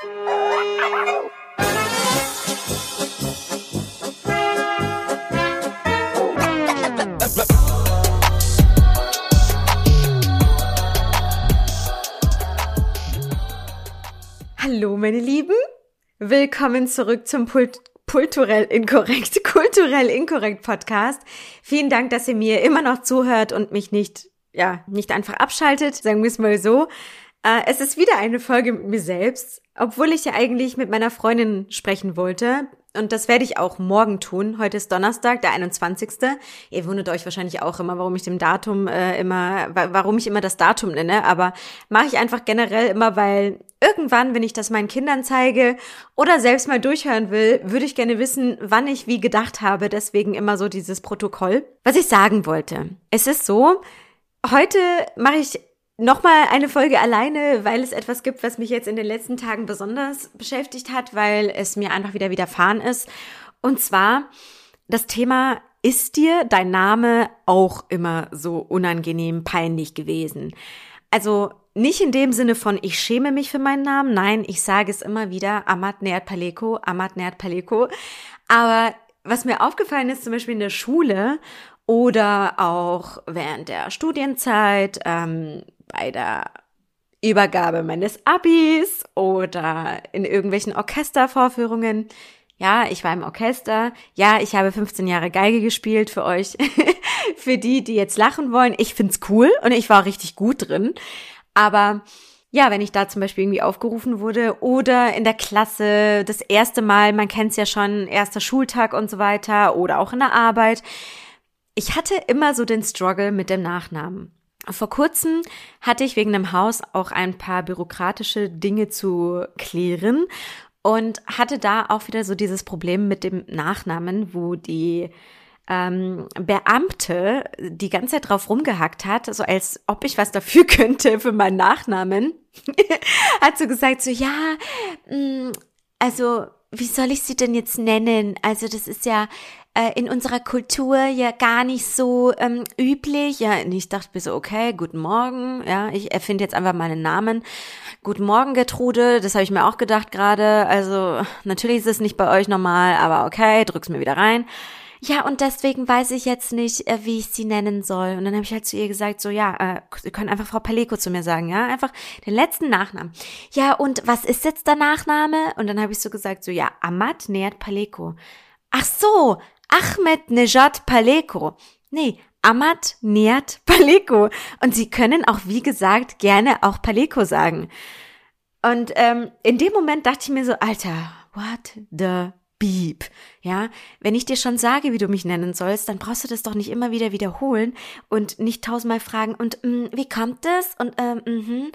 Hallo, meine Lieben. Willkommen zurück zum Pult Kulturell inkorrekt, kulturell inkorrekt Podcast. Vielen Dank, dass ihr mir immer noch zuhört und mich nicht, ja, nicht einfach abschaltet, sagen wir es mal so. Äh, es ist wieder eine Folge mit mir selbst, obwohl ich ja eigentlich mit meiner Freundin sprechen wollte. Und das werde ich auch morgen tun. Heute ist Donnerstag, der 21. Ihr wundert euch wahrscheinlich auch immer, warum ich dem Datum äh, immer, warum ich immer das Datum nenne. Aber mache ich einfach generell immer, weil irgendwann, wenn ich das meinen Kindern zeige oder selbst mal durchhören will, würde ich gerne wissen, wann ich wie gedacht habe. Deswegen immer so dieses Protokoll. Was ich sagen wollte. Es ist so, heute mache ich Nochmal eine Folge alleine, weil es etwas gibt, was mich jetzt in den letzten Tagen besonders beschäftigt hat, weil es mir einfach wieder widerfahren ist. Und zwar das Thema, ist dir dein Name auch immer so unangenehm peinlich gewesen? Also nicht in dem Sinne von, ich schäme mich für meinen Namen. Nein, ich sage es immer wieder, Amat Neat Paleko, Amat Neat Paleko. Aber was mir aufgefallen ist, zum Beispiel in der Schule oder auch während der Studienzeit, ähm, bei der Übergabe meines Abis oder in irgendwelchen Orchestervorführungen. Ja, ich war im Orchester. Ja, ich habe 15 Jahre Geige gespielt für euch. für die, die jetzt lachen wollen. Ich find's cool und ich war richtig gut drin. Aber ja, wenn ich da zum Beispiel irgendwie aufgerufen wurde oder in der Klasse das erste Mal, man kennt's ja schon, erster Schultag und so weiter oder auch in der Arbeit. Ich hatte immer so den Struggle mit dem Nachnamen. Vor kurzem hatte ich wegen dem Haus auch ein paar bürokratische Dinge zu klären und hatte da auch wieder so dieses Problem mit dem Nachnamen, wo die ähm, Beamte die ganze Zeit drauf rumgehackt hat, so als ob ich was dafür könnte für meinen Nachnamen, hat so gesagt, so ja, mh, mm, also wie soll ich sie denn jetzt nennen? Also das ist ja äh, in unserer Kultur ja gar nicht so ähm, üblich. Ja, und ich dachte mir so, okay, guten Morgen. Ja, ich erfinde jetzt einfach meinen Namen. Guten Morgen, Gertrude. Das habe ich mir auch gedacht gerade. Also natürlich ist es nicht bei euch normal, aber okay, drück's mir wieder rein. Ja, und deswegen weiß ich jetzt nicht, äh, wie ich sie nennen soll. Und dann habe ich halt zu ihr gesagt, so ja, äh, Sie können einfach Frau Paleko zu mir sagen, ja, einfach den letzten Nachnamen. Ja, und was ist jetzt der Nachname? Und dann habe ich so gesagt, so ja, Amat Neat Paleko. Ach so, Ahmed Nejad Paleko. Nee, Ahmad Nejad Paleko. Und Sie können auch, wie gesagt, gerne auch Paleko sagen. Und ähm, in dem Moment dachte ich mir so, Alter, what the Beep. Ja, wenn ich dir schon sage, wie du mich nennen sollst, dann brauchst du das doch nicht immer wieder wiederholen und nicht tausendmal fragen und mh, mm, wie kommt das und ähm, mh.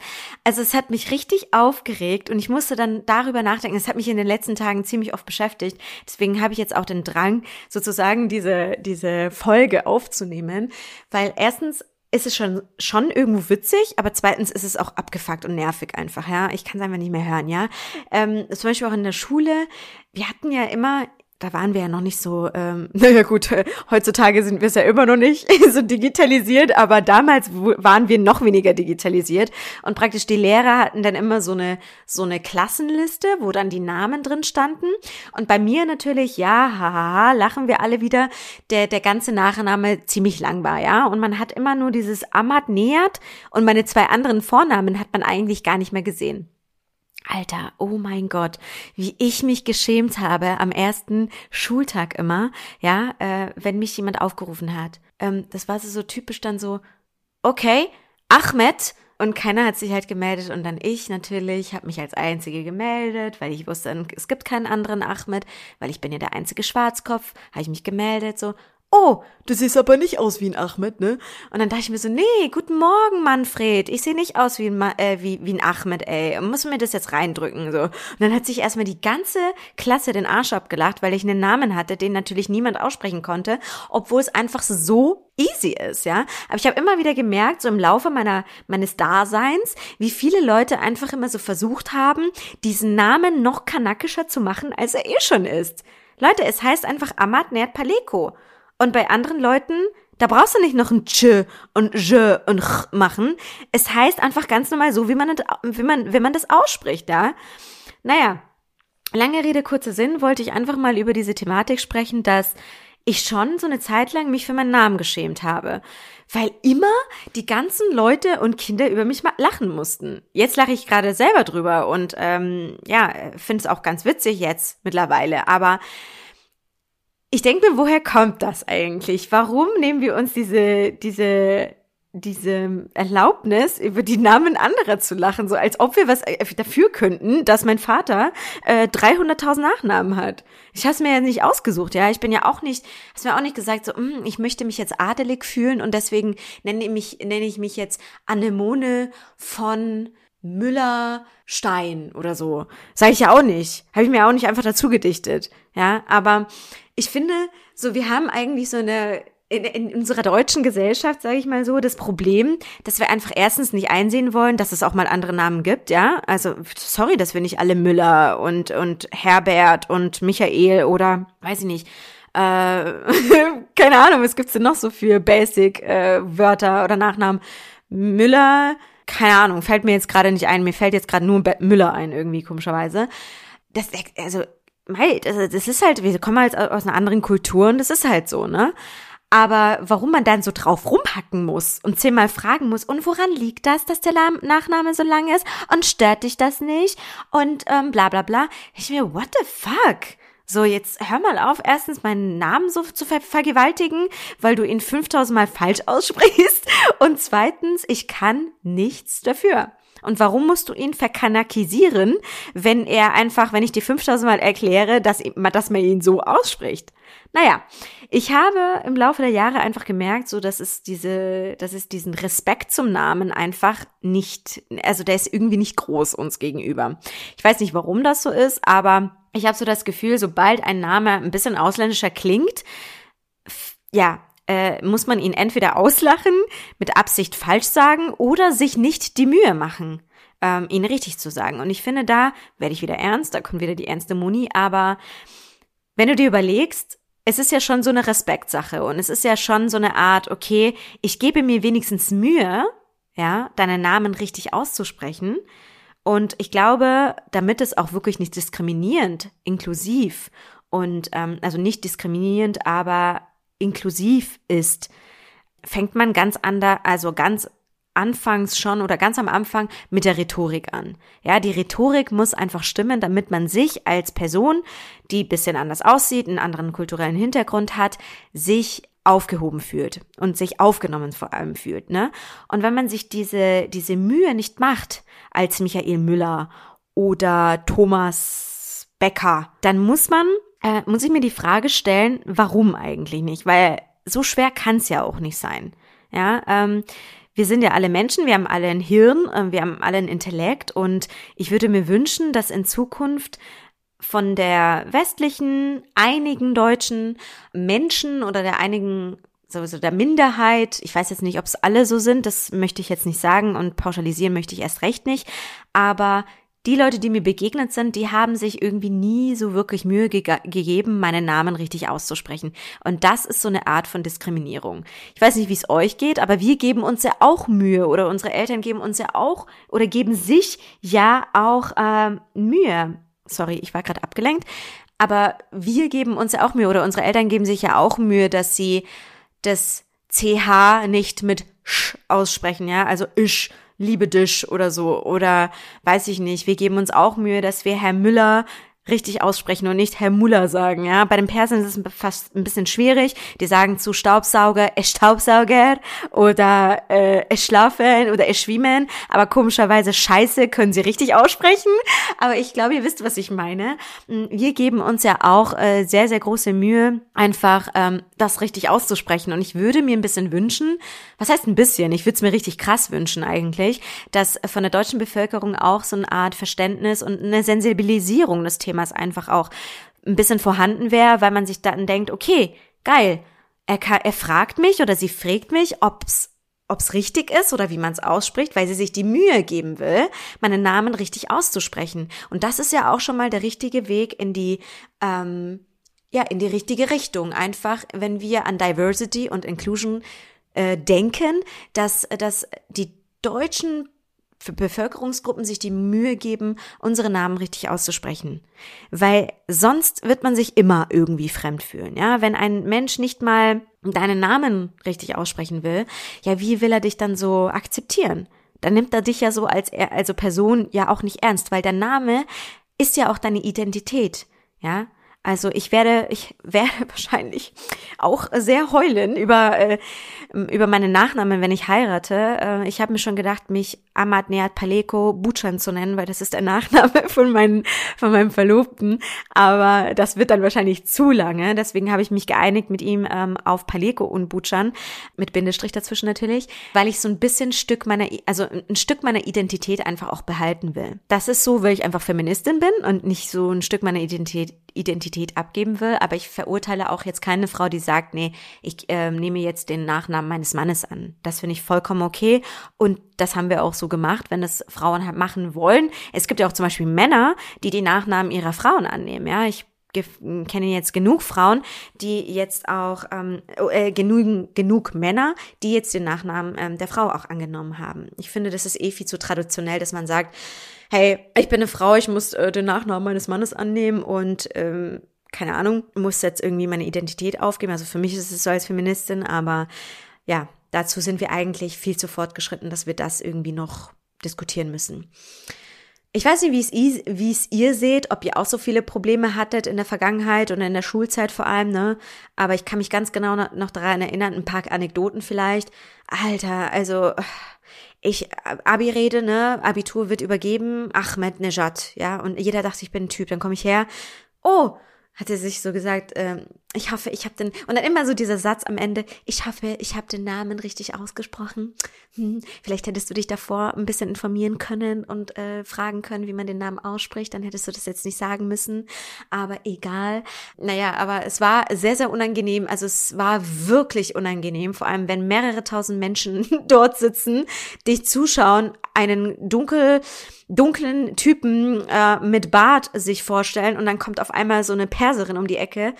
also es hat mich richtig aufgeregt und ich musste dann darüber nachdenken. Es hat mich in den letzten Tagen ziemlich oft beschäftigt. Deswegen habe ich jetzt auch den Drang, sozusagen diese diese Folge aufzunehmen, weil erstens ist es schon, schon irgendwo witzig, aber zweitens ist es auch abgefuckt und nervig einfach, ja. Ich kann es einfach nicht mehr hören, ja. Ähm, zum Beispiel auch in der Schule, wir hatten ja immer da waren wir ja noch nicht so, ähm, naja gut, heutzutage sind wir es ja immer noch nicht so digitalisiert, aber damals waren wir noch weniger digitalisiert. Und praktisch die Lehrer hatten dann immer so eine, so eine Klassenliste, wo dann die Namen drin standen. Und bei mir natürlich, ja, hahaha, lachen wir alle wieder, der, der ganze Nachname ziemlich lang war, ja, und man hat immer nur dieses Amat nähert und meine zwei anderen Vornamen hat man eigentlich gar nicht mehr gesehen. Alter, oh mein Gott, wie ich mich geschämt habe am ersten Schultag immer, ja, äh, wenn mich jemand aufgerufen hat. Ähm, das war so, so typisch dann so, okay, Ahmed, und keiner hat sich halt gemeldet und dann ich natürlich, habe mich als Einzige gemeldet, weil ich wusste, es gibt keinen anderen Ahmed, weil ich bin ja der einzige Schwarzkopf, habe ich mich gemeldet, so, oh, du siehst aber nicht aus wie ein Ahmed, ne? Und dann dachte ich mir so, nee, guten Morgen, Manfred. Ich sehe nicht aus wie ein, äh, wie, wie ein Ahmed, ey. Muss mir das jetzt reindrücken, so. Und dann hat sich erstmal die ganze Klasse den Arsch abgelacht, weil ich einen Namen hatte, den natürlich niemand aussprechen konnte, obwohl es einfach so easy ist, ja. Aber ich habe immer wieder gemerkt, so im Laufe meiner, meines Daseins, wie viele Leute einfach immer so versucht haben, diesen Namen noch kanakischer zu machen, als er eh schon ist. Leute, es heißt einfach Ahmad Nerd Paleko. Und bei anderen Leuten, da brauchst du nicht noch ein Tsch und J und Ch machen. Es heißt einfach ganz normal so, wie man, wie man, wie man das ausspricht, ja. Naja, lange Rede, kurzer Sinn, wollte ich einfach mal über diese Thematik sprechen, dass ich schon so eine Zeit lang mich für meinen Namen geschämt habe, weil immer die ganzen Leute und Kinder über mich lachen mussten. Jetzt lache ich gerade selber drüber und ähm, ja, finde es auch ganz witzig jetzt mittlerweile, aber ich denke mir, woher kommt das eigentlich? Warum nehmen wir uns diese, diese diese Erlaubnis, über die Namen anderer zu lachen, so als ob wir was äh, dafür könnten, dass mein Vater äh, 300.000 Nachnamen hat. Ich habe es mir ja nicht ausgesucht, ja. Ich bin ja auch nicht, hast mir auch nicht gesagt, so, mh, hm, ich möchte mich jetzt adelig fühlen und deswegen nenne ich mich, nenne ich mich jetzt Anemone von Müller Stein oder so. Sage ich ja auch nicht. Habe ich mir auch nicht einfach dazu gedichtet, ja. Aber ich finde, so wir haben eigentlich so eine in, in unserer deutschen Gesellschaft, sage ich mal so, das Problem, dass wir einfach erstens nicht einsehen wollen, dass es auch mal andere Namen gibt, ja. Also sorry, dass wir nicht alle Müller und und Herbert und Michael oder weiß ich nicht. Äh, keine Ahnung, was gibt's denn noch so für Basic äh, oder Nachnamen? Müller, keine Ahnung, fällt mir jetzt gerade nicht ein. Mir fällt jetzt gerade nur Müller ein irgendwie komischerweise. Das also Mei, das, das ist halt, wir kommen halt aus einer anderen Kultur und das ist halt so, ne? Aber warum man dann so drauf rumhacken muss und zehnmal fragen muss, und woran liegt das, dass der Nachname so lang ist? Und stört dich das nicht? Und ähm, bla bla bla. Ich mir, what the fuck? So, jetzt hör mal auf, erstens meinen Namen so zu ver vergewaltigen, weil du ihn 5000 Mal falsch aussprichst. Und zweitens, ich kann nichts dafür. Und warum musst du ihn verkanakisieren, wenn er einfach, wenn ich dir 5000 Mal erkläre, dass, dass man ihn so ausspricht? Naja, ich habe im Laufe der Jahre einfach gemerkt, so dass es diese, dass es diesen Respekt zum Namen einfach nicht, also der ist irgendwie nicht groß uns gegenüber. Ich weiß nicht, warum das so ist, aber ich habe so das Gefühl, sobald ein Name ein bisschen ausländischer klingt, ja, äh, muss man ihn entweder auslachen, mit Absicht falsch sagen oder sich nicht die Mühe machen, ähm, ihn richtig zu sagen. Und ich finde, da werde ich wieder ernst, da kommt wieder die ernste Muni, aber wenn du dir überlegst, es ist ja schon so eine Respektsache und es ist ja schon so eine Art, okay, ich gebe mir wenigstens Mühe, ja, deinen Namen richtig auszusprechen. Und ich glaube, damit es auch wirklich nicht diskriminierend, inklusiv und ähm, also nicht diskriminierend, aber inklusiv ist, fängt man ganz anders, also ganz anfangs schon oder ganz am Anfang mit der Rhetorik an. Ja, die Rhetorik muss einfach stimmen, damit man sich als Person, die bisschen anders aussieht, einen anderen kulturellen Hintergrund hat, sich aufgehoben fühlt und sich aufgenommen vor allem fühlt, ne? Und wenn man sich diese, diese Mühe nicht macht, als Michael Müller oder Thomas Becker, dann muss man, äh, muss ich mir die Frage stellen, warum eigentlich nicht? Weil so schwer kann es ja auch nicht sein. Ja, ähm, wir sind ja alle Menschen, wir haben alle ein Hirn, äh, wir haben alle ein Intellekt und ich würde mir wünschen, dass in Zukunft von der westlichen, einigen deutschen Menschen oder der einigen sowieso der Minderheit, ich weiß jetzt nicht, ob es alle so sind, das möchte ich jetzt nicht sagen und pauschalisieren möchte ich erst recht nicht, aber die Leute, die mir begegnet sind, die haben sich irgendwie nie so wirklich Mühe ge gegeben, meinen Namen richtig auszusprechen. Und das ist so eine Art von Diskriminierung. Ich weiß nicht, wie es euch geht, aber wir geben uns ja auch Mühe oder unsere Eltern geben uns ja auch oder geben sich ja auch äh, Mühe. Sorry, ich war gerade abgelenkt. Aber wir geben uns ja auch Mühe oder unsere Eltern geben sich ja auch Mühe, dass sie das CH nicht mit Sch aussprechen, ja, also isch liebe dich oder so. Oder weiß ich nicht, wir geben uns auch Mühe, dass wir Herr Müller richtig aussprechen und nicht Herr Muller sagen, ja. Bei den Persern ist es fast ein bisschen schwierig. Die sagen zu Staubsauger, es Staubsauger oder äh, es schlafen oder es schwimmen, aber komischerweise Scheiße können sie richtig aussprechen. Aber ich glaube, ihr wisst, was ich meine. Hm, wir geben uns ja auch äh, sehr, sehr große Mühe, einfach ähm, das richtig auszusprechen. Und ich würde mir ein bisschen wünschen, was heißt ein bisschen? Ich würde es mir richtig krass wünschen eigentlich, dass von der deutschen Bevölkerung auch so eine Art Verständnis und eine Sensibilisierung des Themas Themas einfach auch ein bisschen vorhanden wäre, weil man sich dann denkt, okay, geil, er, kann, er fragt mich oder sie fragt mich, ob's ob's richtig ist oder wie man es ausspricht, weil sie sich die Mühe geben will, meinen Namen richtig auszusprechen. Und das ist ja auch schon mal der richtige Weg in die ähm, ja in die richtige Richtung. Einfach, wenn wir an Diversity und Inclusion äh, denken, dass dass die deutschen Bevölkerungsgruppen sich die Mühe geben, unsere Namen richtig auszusprechen. Weil sonst wird man sich immer irgendwie fremd fühlen, ja. Wenn ein Mensch nicht mal deinen Namen richtig aussprechen will, ja, wie will er dich dann so akzeptieren? Dann nimmt er dich ja so als, also Person ja auch nicht ernst, weil der Name ist ja auch deine Identität, ja. Also ich werde, ich werde wahrscheinlich auch sehr heulen über, äh, über meine Nachnamen, wenn ich heirate. Äh, ich habe mir schon gedacht, mich Ahmad Neat Paleko Buchan zu nennen, weil das ist der Nachname von, meinen, von meinem Verlobten. Aber das wird dann wahrscheinlich zu lange. Deswegen habe ich mich geeinigt mit ihm ähm, auf Paleko und Buchan, mit Bindestrich dazwischen natürlich, weil ich so ein bisschen Stück meiner, also ein Stück meiner Identität einfach auch behalten will. Das ist so, weil ich einfach Feministin bin und nicht so ein Stück meiner Identität Identität abgeben will, aber ich verurteile auch jetzt keine Frau, die sagt, nee, ich äh, nehme jetzt den Nachnamen meines Mannes an. Das finde ich vollkommen okay und das haben wir auch so gemacht, wenn das Frauen halt machen wollen. Es gibt ja auch zum Beispiel Männer, die die Nachnamen ihrer Frauen annehmen. Ja, ich kenne jetzt genug Frauen, die jetzt auch ähm, äh, genug, genug Männer, die jetzt den Nachnamen ähm, der Frau auch angenommen haben. Ich finde, das ist eh viel zu traditionell, dass man sagt, hey, ich bin eine Frau, ich muss äh, den Nachnamen meines Mannes annehmen und ähm, keine Ahnung, muss jetzt irgendwie meine Identität aufgeben. Also für mich ist es so als Feministin, aber ja, dazu sind wir eigentlich viel zu fortgeschritten, dass wir das irgendwie noch diskutieren müssen. Ich weiß nicht, wie es, ihr seht, ob ihr auch so viele Probleme hattet in der Vergangenheit und in der Schulzeit vor allem, ne? Aber ich kann mich ganz genau noch daran erinnern, ein paar Anekdoten vielleicht. Alter, also ich Abi-Rede, ne, Abitur wird übergeben, Ahmed Nejad, ja, und jeder dachte, ich bin ein Typ, dann komme ich her, oh, hat er sich so gesagt, ähm, ich hoffe, ich habe den und dann immer so dieser Satz am Ende, ich hoffe, ich habe den Namen richtig ausgesprochen. Hm, vielleicht hättest du dich davor ein bisschen informieren können und äh, fragen können, wie man den Namen ausspricht, dann hättest du das jetzt nicht sagen müssen, aber egal. Naja, aber es war sehr, sehr unangenehm, also es war wirklich unangenehm, vor allem wenn mehrere tausend Menschen dort sitzen, dich zuschauen, einen dunkel dunklen Typen äh, mit Bart sich vorstellen und dann kommt auf einmal so eine Perserin um die Ecke,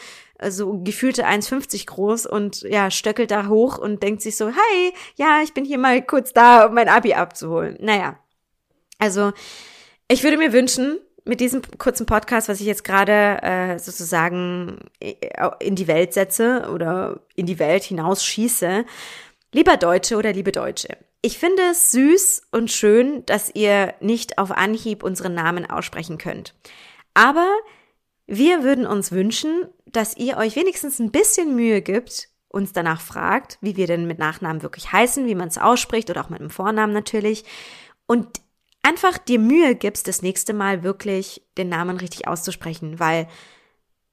so gefühlte 1,50 groß und ja, stöckelt da hoch und denkt sich so, hi, ja, ich bin hier mal kurz da, um mein Abi abzuholen. Naja, also ich würde mir wünschen, mit diesem kurzen Podcast, was ich jetzt gerade äh, sozusagen äh, in die Welt setze oder in die Welt hinausschieße, lieber Deutsche oder liebe Deutsche, ich finde es süß und schön, dass ihr nicht auf Anhieb unseren Namen aussprechen könnt. Aber wir würden uns wünschen, dass ihr euch wenigstens ein bisschen Mühe gibt, uns danach fragt, wie wir denn mit Nachnamen wirklich heißen, wie man es ausspricht oder auch mit dem Vornamen natürlich. Und einfach dir Mühe gibst, das nächste Mal wirklich den Namen richtig auszusprechen, weil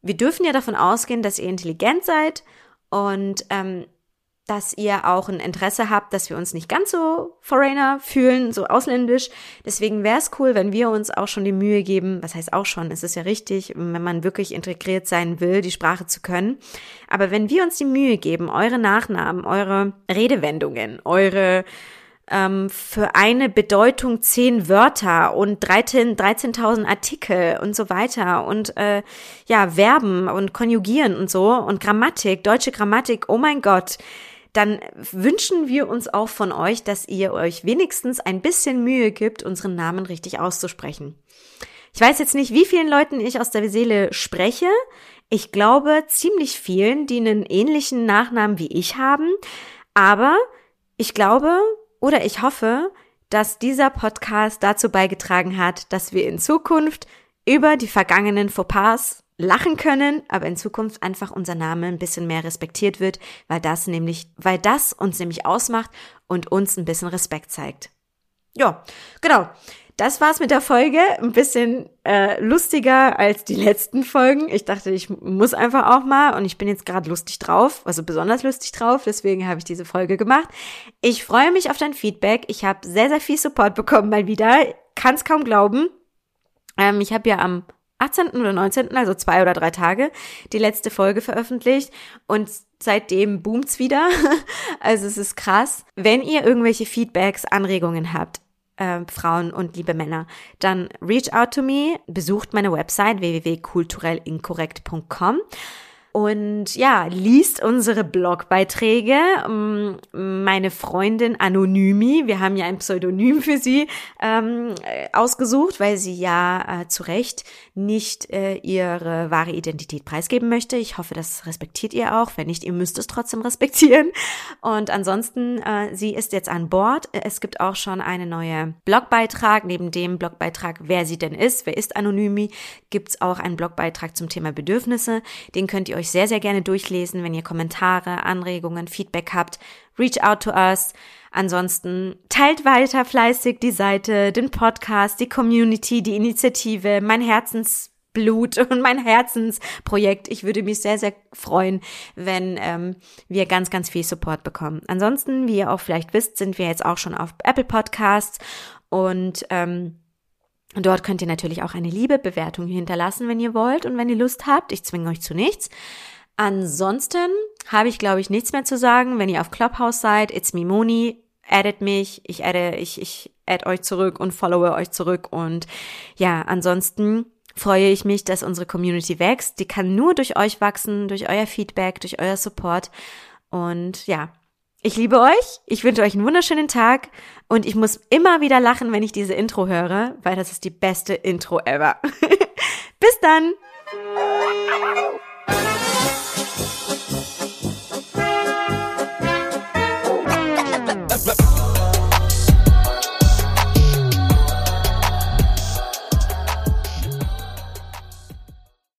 wir dürfen ja davon ausgehen, dass ihr intelligent seid und ähm, dass ihr auch ein Interesse habt, dass wir uns nicht ganz so Foreigner fühlen, so ausländisch. Deswegen wäre es cool, wenn wir uns auch schon die Mühe geben, was heißt auch schon, es ist ja richtig, wenn man wirklich integriert sein will, die Sprache zu können. Aber wenn wir uns die Mühe geben, eure Nachnamen, eure Redewendungen, eure ähm, für eine Bedeutung zehn Wörter und 13.000 13 Artikel und so weiter und äh, ja, Verben und Konjugieren und so und Grammatik, deutsche Grammatik, oh mein Gott, dann wünschen wir uns auch von euch, dass ihr euch wenigstens ein bisschen Mühe gibt, unseren Namen richtig auszusprechen. Ich weiß jetzt nicht, wie vielen Leuten ich aus der Seele spreche. Ich glaube ziemlich vielen, die einen ähnlichen Nachnamen wie ich haben. Aber ich glaube oder ich hoffe, dass dieser Podcast dazu beigetragen hat, dass wir in Zukunft über die vergangenen Fauxpas lachen können, aber in Zukunft einfach unser Name ein bisschen mehr respektiert wird, weil das nämlich, weil das uns nämlich ausmacht und uns ein bisschen Respekt zeigt. Ja, genau. Das war's mit der Folge. Ein bisschen äh, lustiger als die letzten Folgen. Ich dachte, ich muss einfach auch mal und ich bin jetzt gerade lustig drauf, also besonders lustig drauf. Deswegen habe ich diese Folge gemacht. Ich freue mich auf dein Feedback. Ich habe sehr, sehr viel Support bekommen mal wieder. Kann es kaum glauben. Ähm, ich habe ja am 18. oder 19., also zwei oder drei Tage, die letzte Folge veröffentlicht und seitdem boomt's wieder. also es ist krass. Wenn ihr irgendwelche Feedbacks, Anregungen habt, äh, Frauen und liebe Männer, dann reach out to me, besucht meine Website www.kulturellinkorrekt.com und ja, liest unsere Blogbeiträge. Mm, meine Freundin Anonymi, wir haben ja ein Pseudonym für sie ähm, ausgesucht, weil sie ja äh, zu Recht nicht äh, ihre wahre Identität preisgeben möchte. Ich hoffe, das respektiert ihr auch. Wenn nicht, ihr müsst es trotzdem respektieren. Und ansonsten, äh, sie ist jetzt an Bord. Es gibt auch schon einen neuen Blogbeitrag. Neben dem Blogbeitrag, wer sie denn ist, wer ist Anonymi, gibt's auch einen Blogbeitrag zum Thema Bedürfnisse. Den könnt ihr euch sehr, sehr gerne durchlesen, wenn ihr Kommentare, Anregungen, Feedback habt. Reach out to us. Ansonsten teilt weiter fleißig die Seite, den Podcast, die Community, die Initiative, mein Herzensblut und mein Herzensprojekt. Ich würde mich sehr, sehr freuen, wenn ähm, wir ganz, ganz viel Support bekommen. Ansonsten, wie ihr auch vielleicht wisst, sind wir jetzt auch schon auf Apple Podcasts und ähm, Dort könnt ihr natürlich auch eine Liebe-Bewertung hinterlassen, wenn ihr wollt und wenn ihr Lust habt. Ich zwinge euch zu nichts. Ansonsten habe ich, glaube ich, nichts mehr zu sagen. Wenn ihr auf Clubhouse seid, it's me Moni, addet mich, ich adde, ich, ich add euch zurück und followe euch zurück und ja, ansonsten freue ich mich, dass unsere Community wächst. Die kann nur durch euch wachsen, durch euer Feedback, durch euer Support und ja, ich liebe euch, ich wünsche euch einen wunderschönen Tag und ich muss immer wieder lachen, wenn ich diese Intro höre, weil das ist die beste Intro ever. Bis dann!